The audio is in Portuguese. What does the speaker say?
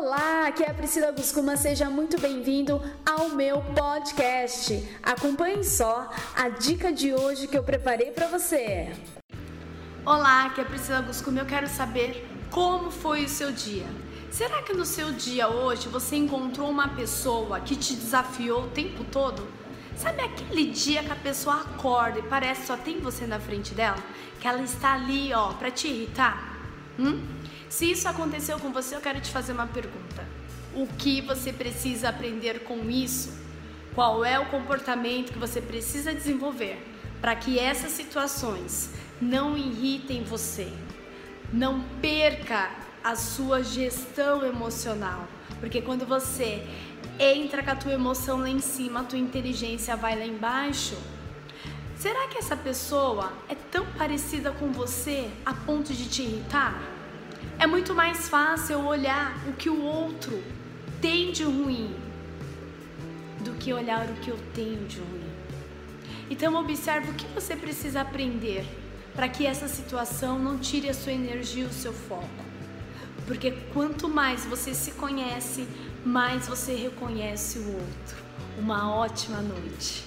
Olá, aqui é a Priscila Guscuma, seja muito bem-vindo ao meu podcast. Acompanhe só a dica de hoje que eu preparei para você. Olá, aqui é a Priscila Guscuma, eu quero saber como foi o seu dia. Será que no seu dia hoje você encontrou uma pessoa que te desafiou o tempo todo? Sabe aquele dia que a pessoa acorda e parece só tem você na frente dela? Que ela está ali, ó, para te irritar? Hum? Se isso aconteceu com você, eu quero te fazer uma pergunta. O que você precisa aprender com isso? Qual é o comportamento que você precisa desenvolver para que essas situações não irritem você? Não perca a sua gestão emocional, porque quando você entra com a tua emoção lá em cima, a tua inteligência vai lá embaixo. Será que essa pessoa é tão parecida com você a ponto de te irritar? É muito mais fácil olhar o que o outro tem de ruim do que olhar o que eu tenho de ruim. Então observe o que você precisa aprender para que essa situação não tire a sua energia e o seu foco. Porque quanto mais você se conhece, mais você reconhece o outro. Uma ótima noite.